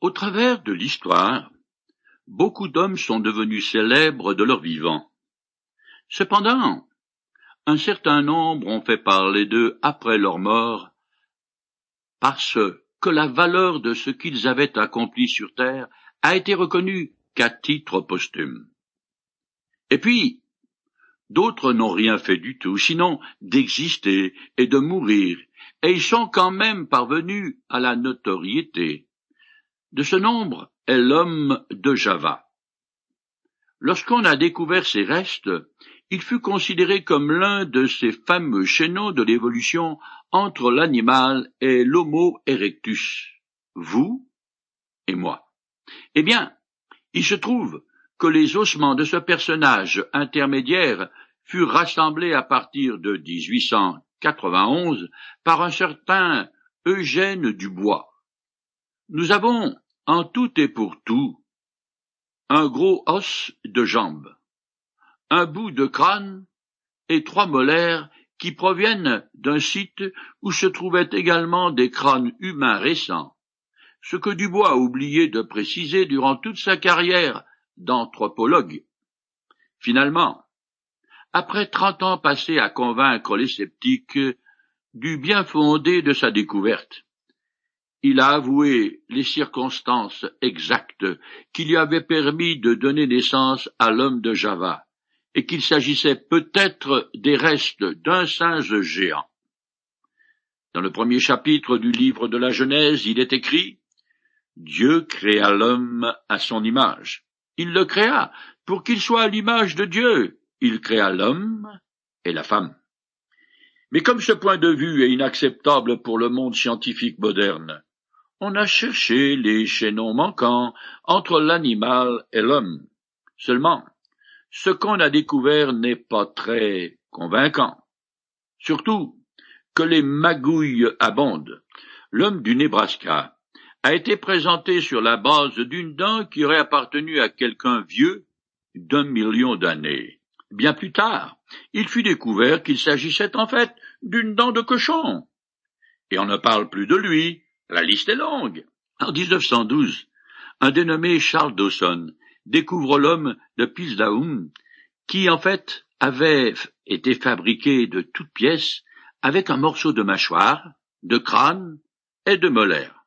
Au travers de l'histoire, beaucoup d'hommes sont devenus célèbres de leur vivant. Cependant, un certain nombre ont fait parler d'eux après leur mort parce que la valeur de ce qu'ils avaient accompli sur terre a été reconnue qu'à titre posthume. Et puis, d'autres n'ont rien fait du tout, sinon d'exister et de mourir, et ils sont quand même parvenus à la notoriété. De ce nombre est l'homme de Java. Lorsqu'on a découvert ses restes, il fut considéré comme l'un de ces fameux chaînons de l'évolution entre l'animal et l'homo erectus, vous et moi. Eh bien, il se trouve que les ossements de ce personnage intermédiaire furent rassemblés à partir de 1891 par un certain Eugène Dubois. Nous avons, en tout et pour tout, un gros os de jambe, un bout de crâne et trois molaires qui proviennent d'un site où se trouvaient également des crânes humains récents, ce que Dubois a oublié de préciser durant toute sa carrière d'anthropologue. Finalement, après trente ans passés à convaincre les sceptiques du bien fondé de sa découverte, il a avoué les circonstances exactes qui lui avaient permis de donner naissance à l'homme de Java, et qu'il s'agissait peut-être des restes d'un singe géant. Dans le premier chapitre du livre de la Genèse, il est écrit Dieu créa l'homme à son image. Il le créa pour qu'il soit à l'image de Dieu. Il créa l'homme et la femme. Mais comme ce point de vue est inacceptable pour le monde scientifique moderne, on a cherché les chaînons manquants entre l'animal et l'homme. Seulement, ce qu'on a découvert n'est pas très convaincant. Surtout que les magouilles abondent. L'homme du Nebraska a été présenté sur la base d'une dent qui aurait appartenu à quelqu'un vieux d'un million d'années. Bien plus tard, il fut découvert qu'il s'agissait en fait d'une dent de cochon. Et on ne parle plus de lui, la liste est longue. En 1912, un dénommé Charles Dawson découvre l'homme de Pilsdown, qui en fait avait été fabriqué de toutes pièces avec un morceau de mâchoire, de crâne et de molaire.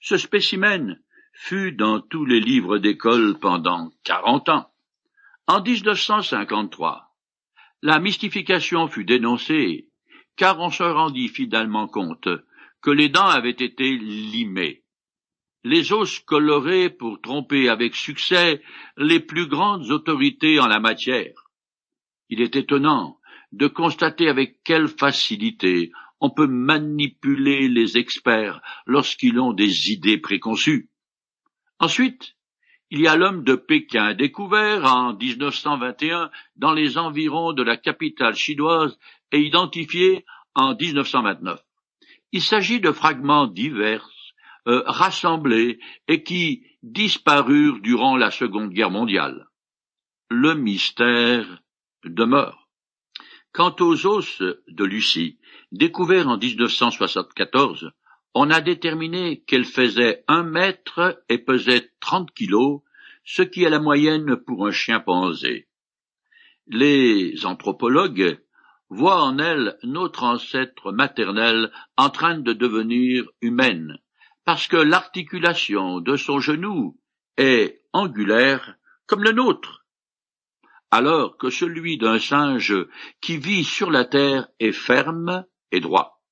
Ce spécimen fut dans tous les livres d'école pendant quarante ans. En 1953, la mystification fut dénoncée, car on se rendit fidèlement compte que les dents avaient été limées, les os colorés pour tromper avec succès les plus grandes autorités en la matière. Il est étonnant de constater avec quelle facilité on peut manipuler les experts lorsqu'ils ont des idées préconçues. Ensuite, il y a l'homme de Pékin, découvert en 1921 dans les environs de la capitale chinoise et identifié en 1929. Il s'agit de fragments divers, euh, rassemblés et qui disparurent durant la Seconde Guerre mondiale. Le mystère demeure. Quant aux os de Lucie, découverts en 1974, on a déterminé qu'elle faisait un mètre et pesait trente kilos, ce qui est la moyenne pour un chimpanzé. Les anthropologues voit en elle notre ancêtre maternel en train de devenir humaine, parce que l'articulation de son genou est angulaire comme le nôtre, alors que celui d'un singe qui vit sur la terre est ferme et droit.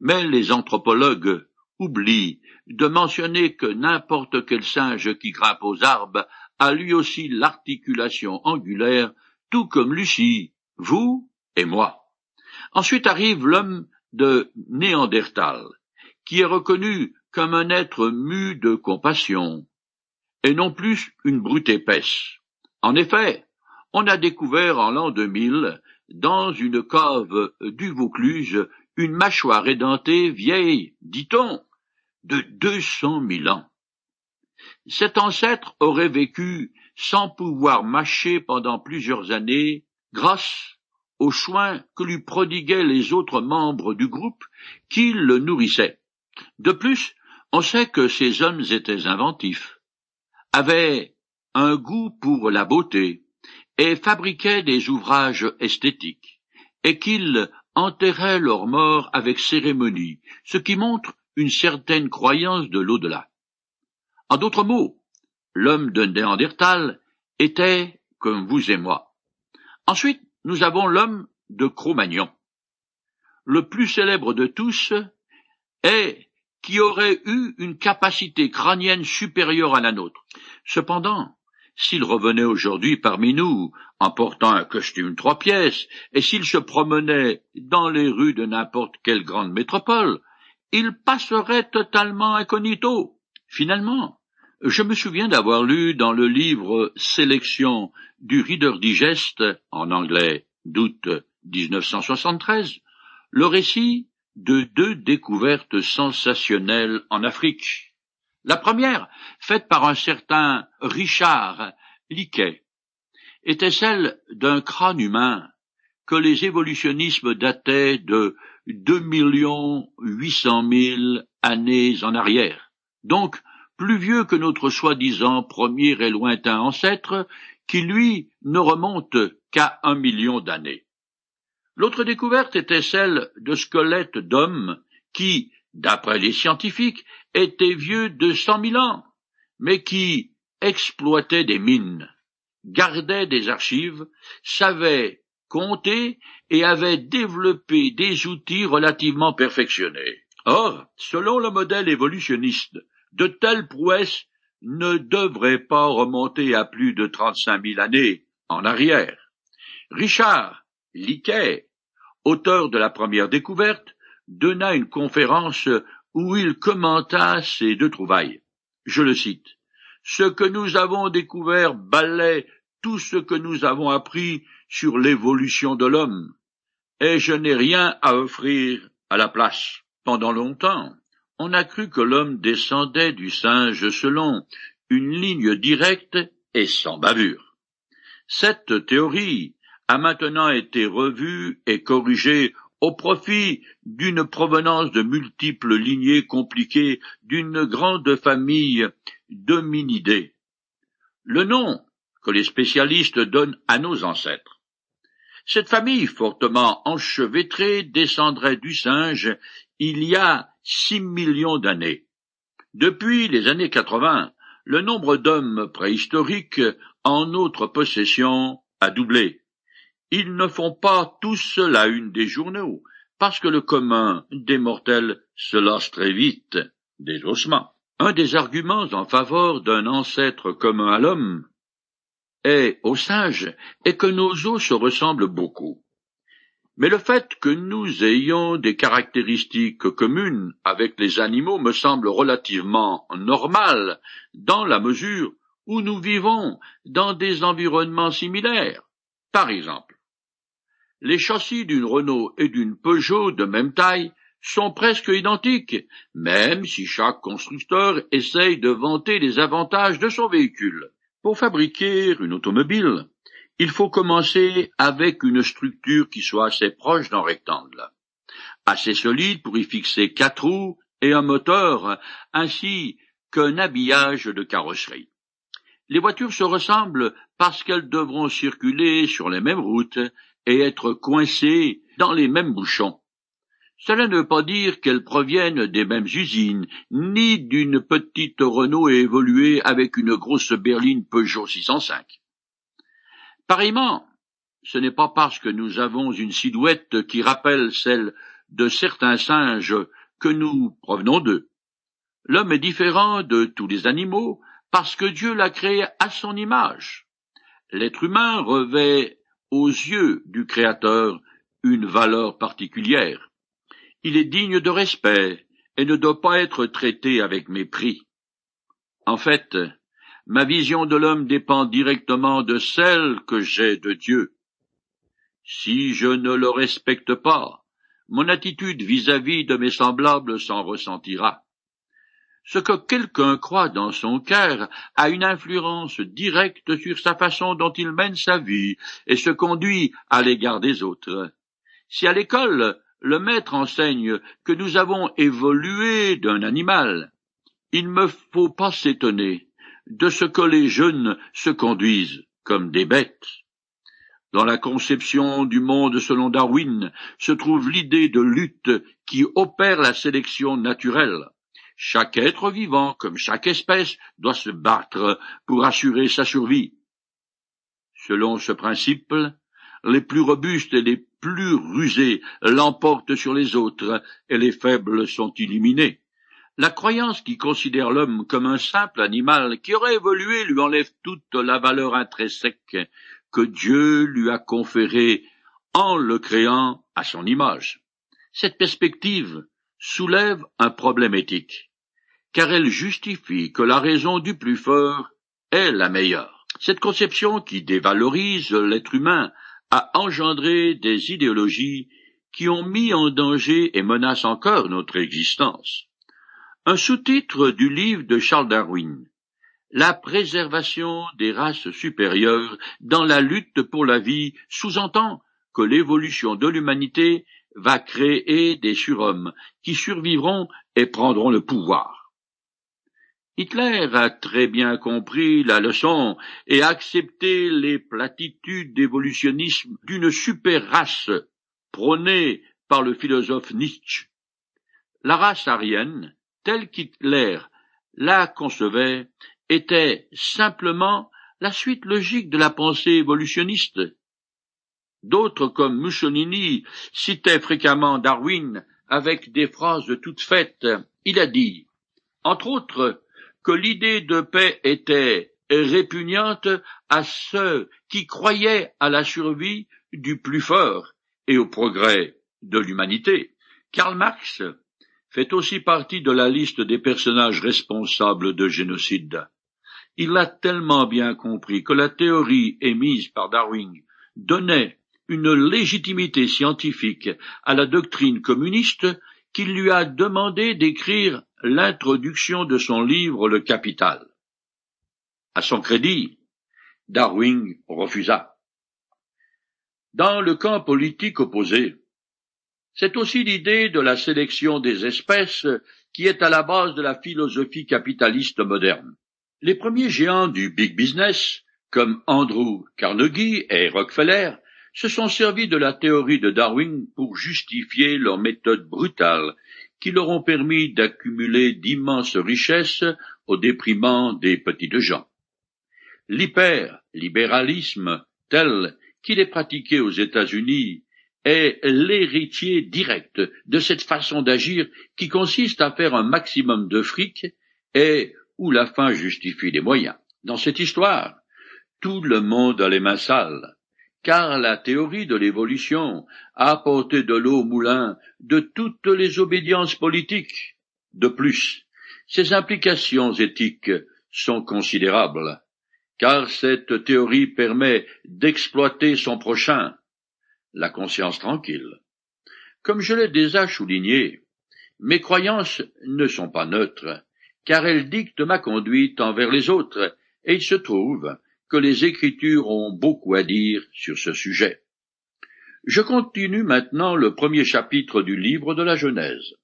Mais les anthropologues oublient de mentionner que n'importe quel singe qui grimpe aux arbres a lui aussi l'articulation angulaire, tout comme Lucie, vous et moi. Ensuite arrive l'homme de Néandertal, qui est reconnu comme un être mu de compassion, et non plus une brute épaisse. En effet, on a découvert en l'an 2000, dans une cave du Vaucluse, une mâchoire édentée vieille, dit-on, de deux cent mille ans. Cet ancêtre aurait vécu sans pouvoir mâcher pendant plusieurs années grâce aux soins que lui prodiguaient les autres membres du groupe qui le nourrissaient. De plus, On sait que ces hommes étaient inventifs, avaient un goût pour la beauté, et fabriquaient des ouvrages esthétiques, et qu'ils enterraient leurs morts avec cérémonie, ce qui montre une certaine croyance de l'au-delà. En d'autres mots, l'homme de Néandertal était comme vous et moi. Ensuite, nous avons l'homme de Cro-Magnon. Le plus célèbre de tous est qui aurait eu une capacité crânienne supérieure à la nôtre. Cependant, s'il revenait aujourd'hui parmi nous en portant un costume trois pièces, et s'il se promenait dans les rues de n'importe quelle grande métropole, il passerait totalement incognito. Finalement, je me souviens d'avoir lu dans le livre Sélection du Reader Digest, en anglais, d'août 1973, le récit de deux découvertes sensationnelles en Afrique. La première, faite par un certain Richard Leakey, était celle d'un crâne humain que les évolutionnismes dataient de deux millions huit cent mille années en arrière, donc plus vieux que notre soi-disant premier et lointain ancêtre, qui lui ne remonte qu'à un million d'années. L'autre découverte était celle de squelettes d'hommes qui, d'après les scientifiques, étaient vieux de cent mille ans, mais qui exploitaient des mines, gardaient des archives, savaient compter et avaient développé des outils relativement perfectionnés. Or, selon le modèle évolutionniste, de telles prouesses ne devraient pas remonter à plus de trente-cinq mille années en arrière. Richard Leakey auteur de la première découverte, donna une conférence où il commenta ces deux trouvailles. Je le cite. Ce que nous avons découvert balaie tout ce que nous avons appris sur l'évolution de l'homme, et je n'ai rien à offrir à la place. Pendant longtemps, on a cru que l'homme descendait du singe selon une ligne directe et sans bavure. Cette théorie a maintenant été revu et corrigé au profit d'une provenance de multiples lignées compliquées d'une grande famille d'hominidés. Le nom que les spécialistes donnent à nos ancêtres. Cette famille fortement enchevêtrée descendrait du singe il y a six millions d'années. Depuis les années 80, le nombre d'hommes préhistoriques en notre possession a doublé. Ils ne font pas tous la une des journaux, parce que le commun des mortels se lasse très vite des ossements. Un des arguments en faveur d'un ancêtre commun à l'homme est, au singe, est que nos os se ressemblent beaucoup. Mais le fait que nous ayons des caractéristiques communes avec les animaux me semble relativement normal dans la mesure où nous vivons dans des environnements similaires. Par exemple, les châssis d'une Renault et d'une Peugeot de même taille sont presque identiques, même si chaque constructeur essaye de vanter les avantages de son véhicule. Pour fabriquer une automobile, il faut commencer avec une structure qui soit assez proche d'un rectangle, assez solide pour y fixer quatre roues et un moteur, ainsi qu'un habillage de carrosserie. Les voitures se ressemblent parce qu'elles devront circuler sur les mêmes routes et être coincées dans les mêmes bouchons. Cela ne veut pas dire qu'elles proviennent des mêmes usines, ni d'une petite Renault évoluée avec une grosse berline Peugeot 605. Pareillement, ce n'est pas parce que nous avons une silhouette qui rappelle celle de certains singes que nous provenons d'eux. L'homme est différent de tous les animaux parce que Dieu l'a créé à son image. L'être humain revêt aux yeux du Créateur une valeur particulière. Il est digne de respect et ne doit pas être traité avec mépris. En fait, ma vision de l'homme dépend directement de celle que j'ai de Dieu. Si je ne le respecte pas, mon attitude vis-à-vis -vis de mes semblables s'en ressentira. Ce que quelqu'un croit dans son cœur a une influence directe sur sa façon dont il mène sa vie et se conduit à l'égard des autres. Si à l'école le maître enseigne que nous avons évolué d'un animal, il ne faut pas s'étonner de ce que les jeunes se conduisent comme des bêtes. Dans la conception du monde selon Darwin se trouve l'idée de lutte qui opère la sélection naturelle. Chaque être vivant, comme chaque espèce, doit se battre pour assurer sa survie. Selon ce principe, les plus robustes et les plus rusés l'emportent sur les autres, et les faibles sont éliminés. La croyance qui considère l'homme comme un simple animal qui aurait évolué lui enlève toute la valeur intrinsèque que Dieu lui a conférée en le créant à son image. Cette perspective soulève un problème éthique, car elle justifie que la raison du plus fort est la meilleure. Cette conception qui dévalorise l'être humain a engendré des idéologies qui ont mis en danger et menacent encore notre existence. Un sous-titre du livre de Charles Darwin La préservation des races supérieures dans la lutte pour la vie sous-entend que l'évolution de l'humanité va créer des surhommes qui survivront et prendront le pouvoir. Hitler a très bien compris la leçon et accepté les platitudes d'évolutionnisme d'une super race prônée par le philosophe Nietzsche. La race aryenne, telle qu'Hitler la concevait, était simplement la suite logique de la pensée évolutionniste. D'autres, comme Mussolini, citaient fréquemment Darwin avec des phrases toutes faites. Il a dit, entre autres, que l'idée de paix était répugnante à ceux qui croyaient à la survie du plus fort et au progrès de l'humanité. Karl Marx fait aussi partie de la liste des personnages responsables de génocide. Il a tellement bien compris que la théorie émise par Darwin donnait une légitimité scientifique à la doctrine communiste qu'il lui a demandé d'écrire l'introduction de son livre Le Capital. À son crédit, Darwin refusa. Dans le camp politique opposé, c'est aussi l'idée de la sélection des espèces qui est à la base de la philosophie capitaliste moderne. Les premiers géants du big business, comme Andrew Carnegie et Rockefeller, se sont servis de la théorie de Darwin pour justifier leurs méthodes brutales qui leur ont permis d'accumuler d'immenses richesses au déprimant des petites gens. L'hyperlibéralisme tel qu'il est pratiqué aux États-Unis est l'héritier direct de cette façon d'agir qui consiste à faire un maximum de fric et où la fin justifie les moyens. Dans cette histoire, tout le monde a les mains sales, car la théorie de l'évolution a apporté de l'eau au moulin de toutes les obédiences politiques. De plus, ses implications éthiques sont considérables, car cette théorie permet d'exploiter son prochain, la conscience tranquille. Comme je l'ai déjà souligné, mes croyances ne sont pas neutres, car elles dictent ma conduite envers les autres, et il se trouve que les Écritures ont beaucoup à dire sur ce sujet. Je continue maintenant le premier chapitre du livre de la Genèse.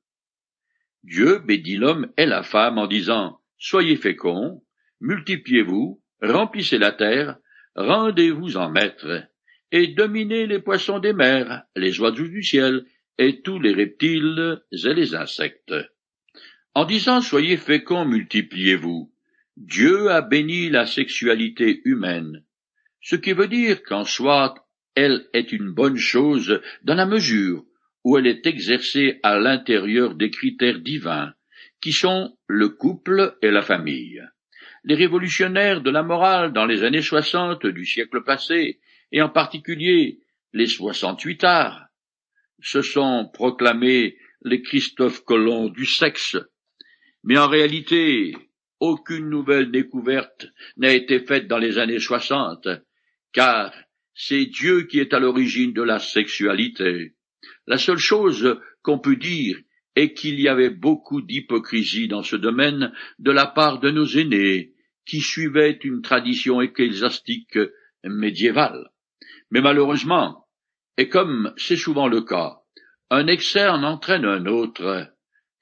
Dieu bédit l'homme et la femme en disant Soyez féconds, multipliez-vous, remplissez la terre, rendez-vous en maître, et dominez les poissons des mers, les oiseaux du ciel, et tous les reptiles et les insectes. En disant Soyez féconds, multipliez-vous, Dieu a béni la sexualité humaine, ce qui veut dire qu'en soi elle est une bonne chose dans la mesure où elle est exercée à l'intérieur des critères divins, qui sont le couple et la famille. Les révolutionnaires de la morale dans les années soixante du siècle passé, et en particulier les soixante-huit arts, se sont proclamés les Christophe Colomb du sexe. Mais en réalité, aucune nouvelle découverte n'a été faite dans les années soixante, car c'est Dieu qui est à l'origine de la sexualité. La seule chose qu'on peut dire est qu'il y avait beaucoup d'hypocrisie dans ce domaine de la part de nos aînés, qui suivaient une tradition ecclésiastique médiévale. Mais malheureusement, et comme c'est souvent le cas, un excès en entraîne un autre,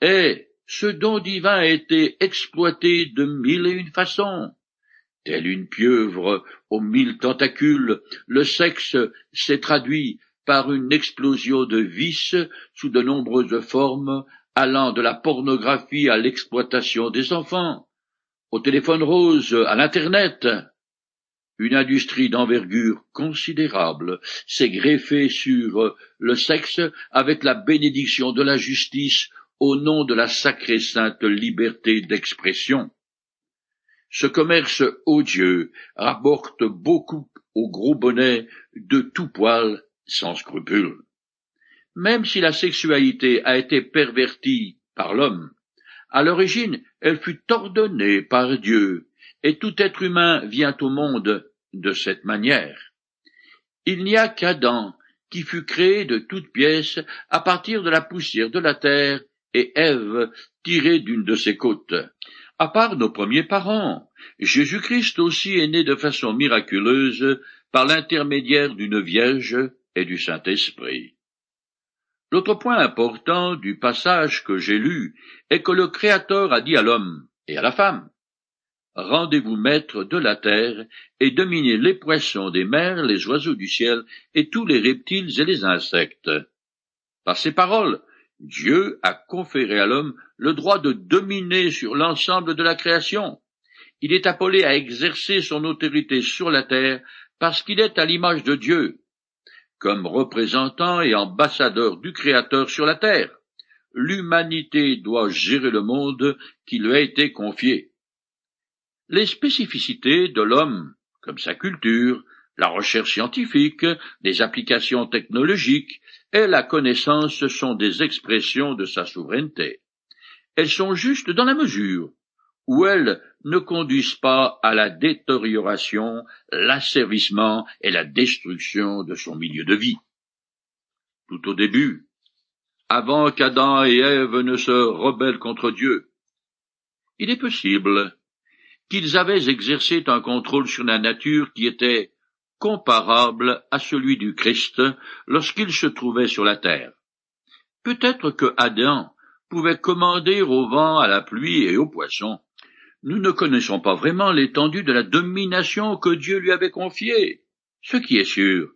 et ce don divin a été exploité de mille et une façons. Telle une pieuvre aux mille tentacules, le sexe s'est traduit par une explosion de vices sous de nombreuses formes, allant de la pornographie à l'exploitation des enfants, au téléphone rose, à l'Internet. Une industrie d'envergure considérable s'est greffée sur le sexe avec la bénédiction de la justice au nom de la sacrée sainte liberté d'expression. Ce commerce odieux rapporte beaucoup au gros bonnet de tout poil sans scrupule. Même si la sexualité a été pervertie par l'homme, à l'origine elle fut ordonnée par Dieu, et tout être humain vient au monde de cette manière. Il n'y a qu'Adam qui fut créé de toutes pièces à partir de la poussière de la terre et Ève tirée d'une de ses côtes. À part nos premiers parents, Jésus-Christ aussi est né de façon miraculeuse par l'intermédiaire d'une Vierge et du Saint-Esprit. L'autre point important du passage que j'ai lu est que le Créateur a dit à l'homme et à la femme Rendez-vous maître de la terre et dominez les poissons des mers, les oiseaux du ciel et tous les reptiles et les insectes. Par ces paroles, Dieu a conféré à l'homme le droit de dominer sur l'ensemble de la création. Il est appelé à exercer son autorité sur la terre parce qu'il est à l'image de Dieu, comme représentant et ambassadeur du Créateur sur la terre. L'humanité doit gérer le monde qui lui a été confié. Les spécificités de l'homme, comme sa culture, la recherche scientifique, les applications technologiques et la connaissance sont des expressions de sa souveraineté. Elles sont justes dans la mesure où elles ne conduisent pas à la détérioration, l'asservissement et la destruction de son milieu de vie. Tout au début, avant qu'Adam et Ève ne se rebellent contre Dieu, il est possible qu'ils avaient exercé un contrôle sur la nature qui était comparable à celui du Christ lorsqu'il se trouvait sur la terre. Peut-être que Adam pouvait commander au vent, à la pluie et aux poissons. Nous ne connaissons pas vraiment l'étendue de la domination que Dieu lui avait confiée. Ce qui est sûr,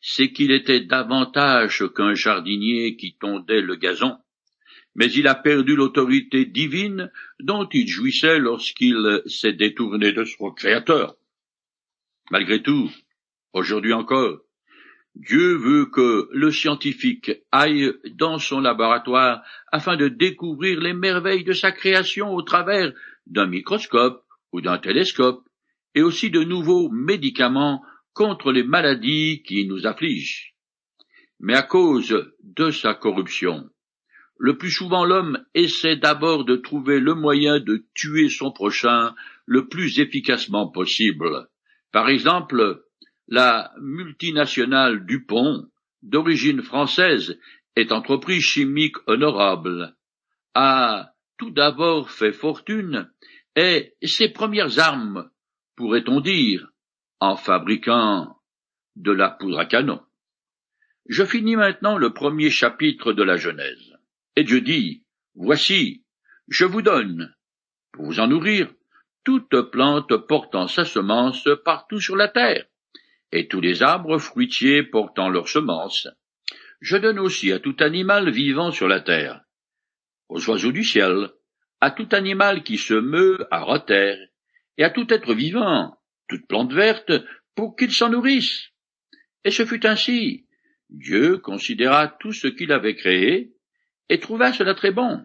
c'est qu'il était davantage qu'un jardinier qui tondait le gazon. Mais il a perdu l'autorité divine dont il jouissait lorsqu'il s'est détourné de son Créateur. Malgré tout, Aujourd'hui encore, Dieu veut que le scientifique aille dans son laboratoire afin de découvrir les merveilles de sa création au travers d'un microscope ou d'un télescope, et aussi de nouveaux médicaments contre les maladies qui nous affligent. Mais à cause de sa corruption, le plus souvent l'homme essaie d'abord de trouver le moyen de tuer son prochain le plus efficacement possible. Par exemple, la multinationale Dupont, d'origine française, est entreprise chimique honorable, a tout d'abord fait fortune, et ses premières armes, pourrait-on dire, en fabriquant de la poudre à canon. Je finis maintenant le premier chapitre de la Genèse, et je dis, Voici, je vous donne, pour vous en nourrir, toute plante portant sa semence partout sur la terre, et tous les arbres fruitiers portant leurs semences. Je donne aussi à tout animal vivant sur la terre, aux oiseaux du ciel, à tout animal qui se meut à terre, et à tout être vivant, toute plante verte, pour qu'ils s'en nourrissent. Et ce fut ainsi. Dieu considéra tout ce qu'il avait créé, et trouva cela très bon.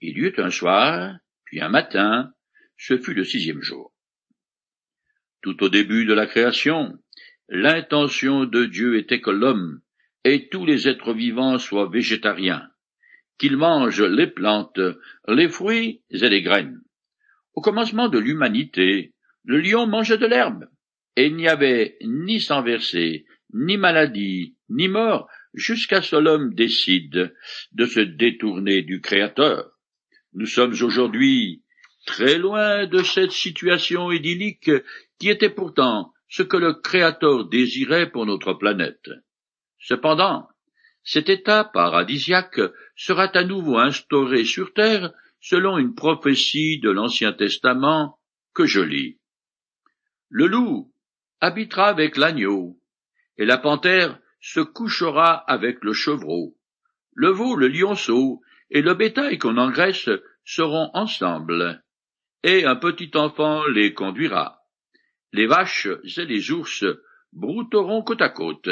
Il y eut un soir, puis un matin, ce fut le sixième jour. Tout au début de la création, L'intention de Dieu était que l'homme et tous les êtres vivants soient végétariens, qu'ils mangent les plantes, les fruits et les graines. Au commencement de l'humanité, le lion mangeait de l'herbe, et il n'y avait ni sang versé, ni maladie, ni mort, jusqu'à ce l'homme décide de se détourner du Créateur. Nous sommes aujourd'hui très loin de cette situation idyllique qui était pourtant ce que le Créateur désirait pour notre planète. Cependant, cet état paradisiaque sera à nouveau instauré sur Terre selon une prophétie de l'Ancien Testament que je lis. Le loup habitera avec l'agneau, et la panthère se couchera avec le chevreau. Le veau, le lionceau et le bétail qu'on engraisse seront ensemble, et un petit enfant les conduira. Les vaches et les ours brouteront côte à côte,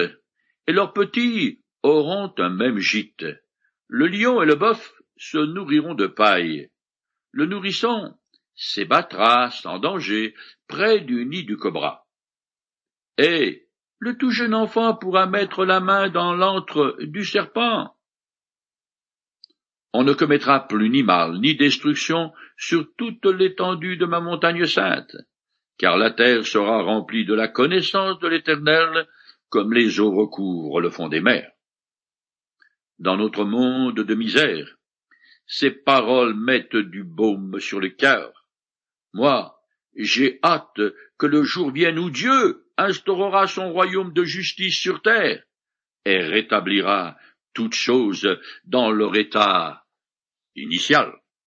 et leurs petits auront un même gîte. Le lion et le bœuf se nourriront de paille. Le nourrisson s'ébattra sans danger près du nid du cobra. Et le tout jeune enfant pourra mettre la main dans l'antre du serpent. On ne commettra plus ni mal ni destruction sur toute l'étendue de ma montagne sainte, car la terre sera remplie de la connaissance de l'Éternel, comme les eaux recouvrent le fond des mers. Dans notre monde de misère, ces paroles mettent du baume sur le cœur. Moi, j'ai hâte que le jour vienne où Dieu instaurera son royaume de justice sur terre et rétablira toutes choses dans leur état initial.